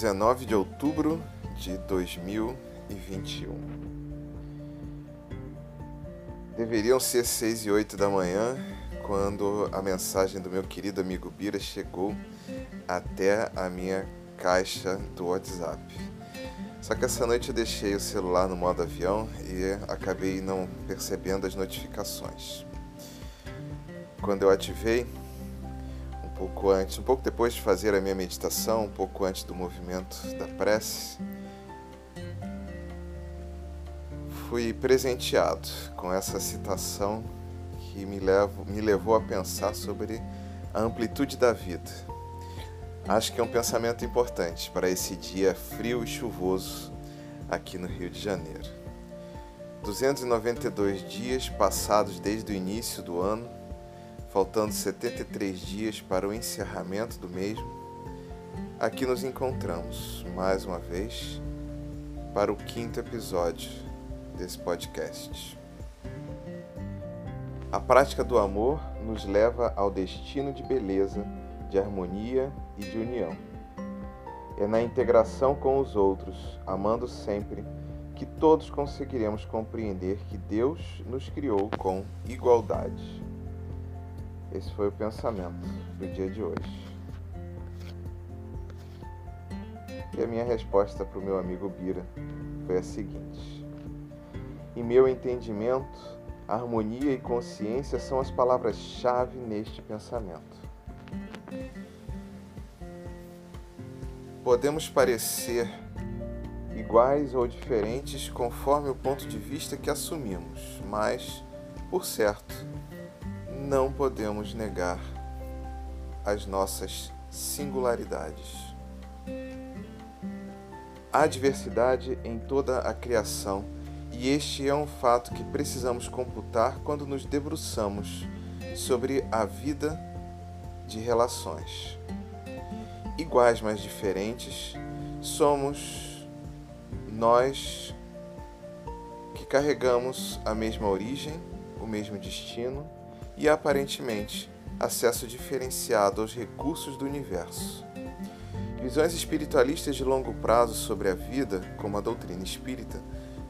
19 de outubro de 2021. Deveriam ser 6 e 8 da manhã quando a mensagem do meu querido amigo Bira chegou até a minha caixa do WhatsApp. Só que essa noite eu deixei o celular no modo avião e acabei não percebendo as notificações. Quando eu ativei, pouco antes, um pouco depois de fazer a minha meditação, um pouco antes do movimento da prece, fui presenteado com essa citação que me, levo, me levou a pensar sobre a amplitude da vida. Acho que é um pensamento importante para esse dia frio e chuvoso aqui no Rio de Janeiro. 292 dias passados desde o início do ano faltando 73 dias para o encerramento do mesmo, aqui nos encontramos mais uma vez para o quinto episódio desse podcast. A prática do amor nos leva ao destino de beleza, de harmonia e de união. É na integração com os outros, amando sempre, que todos conseguiremos compreender que Deus nos criou com igualdade. Esse foi o pensamento do dia de hoje. E a minha resposta para o meu amigo Bira foi a seguinte: Em meu entendimento, harmonia e consciência são as palavras-chave neste pensamento. Podemos parecer iguais ou diferentes conforme o ponto de vista que assumimos, mas, por certo, não podemos negar as nossas singularidades. Há diversidade em toda a criação e este é um fato que precisamos computar quando nos debruçamos sobre a vida de relações. Iguais, mas diferentes, somos nós que carregamos a mesma origem, o mesmo destino e aparentemente acesso diferenciado aos recursos do universo. Visões espiritualistas de longo prazo sobre a vida, como a doutrina espírita,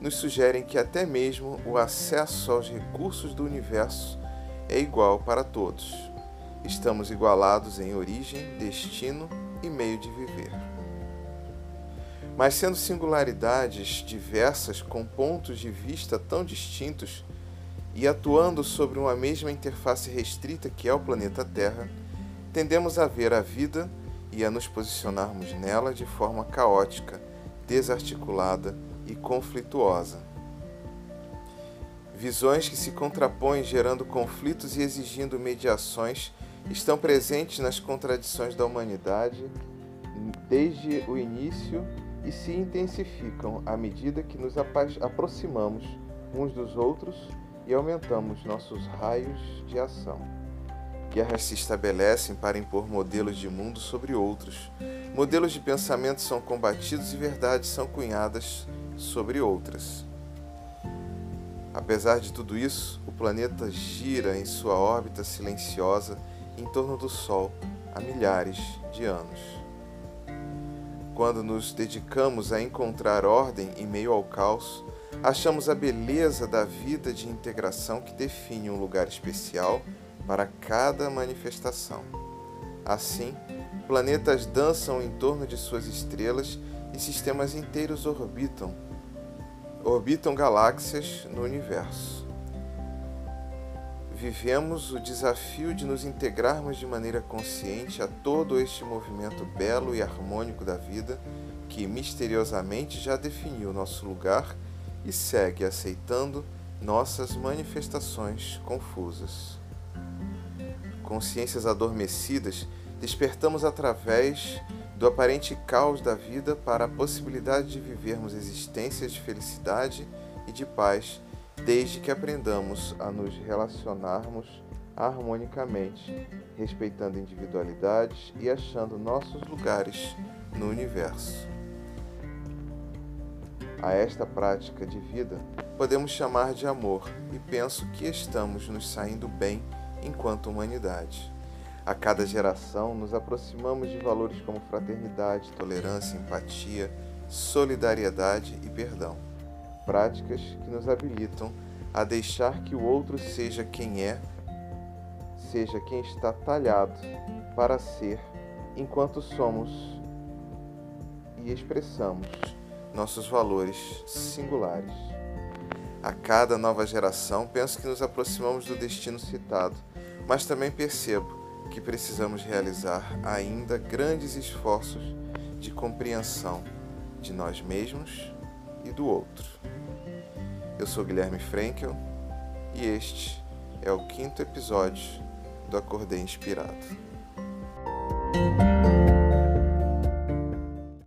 nos sugerem que até mesmo o acesso aos recursos do universo é igual para todos. Estamos igualados em origem, destino e meio de viver. Mas sendo singularidades diversas com pontos de vista tão distintos, e atuando sobre uma mesma interface restrita que é o planeta Terra, tendemos a ver a vida e a nos posicionarmos nela de forma caótica, desarticulada e conflituosa. Visões que se contrapõem gerando conflitos e exigindo mediações estão presentes nas contradições da humanidade desde o início e se intensificam à medida que nos aproximamos uns dos outros e aumentamos nossos raios de ação. Guerras se estabelecem para impor modelos de mundo sobre outros. Modelos de pensamento são combatidos e verdades são cunhadas sobre outras. Apesar de tudo isso, o planeta gira em sua órbita silenciosa em torno do Sol há milhares de anos. Quando nos dedicamos a encontrar ordem em meio ao caos, achamos a beleza da vida de integração que define um lugar especial para cada manifestação. Assim, planetas dançam em torno de suas estrelas e sistemas inteiros orbitam orbitam galáxias no universo. Vivemos o desafio de nos integrarmos de maneira consciente a todo este movimento belo e harmônico da vida que misteriosamente já definiu nosso lugar e segue aceitando nossas manifestações confusas. Consciências adormecidas, despertamos através do aparente caos da vida para a possibilidade de vivermos existências de felicidade e de paz, desde que aprendamos a nos relacionarmos harmonicamente, respeitando individualidades e achando nossos lugares no universo. A esta prática de vida podemos chamar de amor e penso que estamos nos saindo bem enquanto humanidade. A cada geração, nos aproximamos de valores como fraternidade, tolerância, empatia, solidariedade e perdão, práticas que nos habilitam a deixar que o outro seja quem é, seja quem está talhado para ser, enquanto somos e expressamos nossos valores singulares. A cada nova geração, penso que nos aproximamos do destino citado, mas também percebo que precisamos realizar ainda grandes esforços de compreensão de nós mesmos e do outro. Eu sou Guilherme Frankel e este é o quinto episódio do Acordei Inspirado.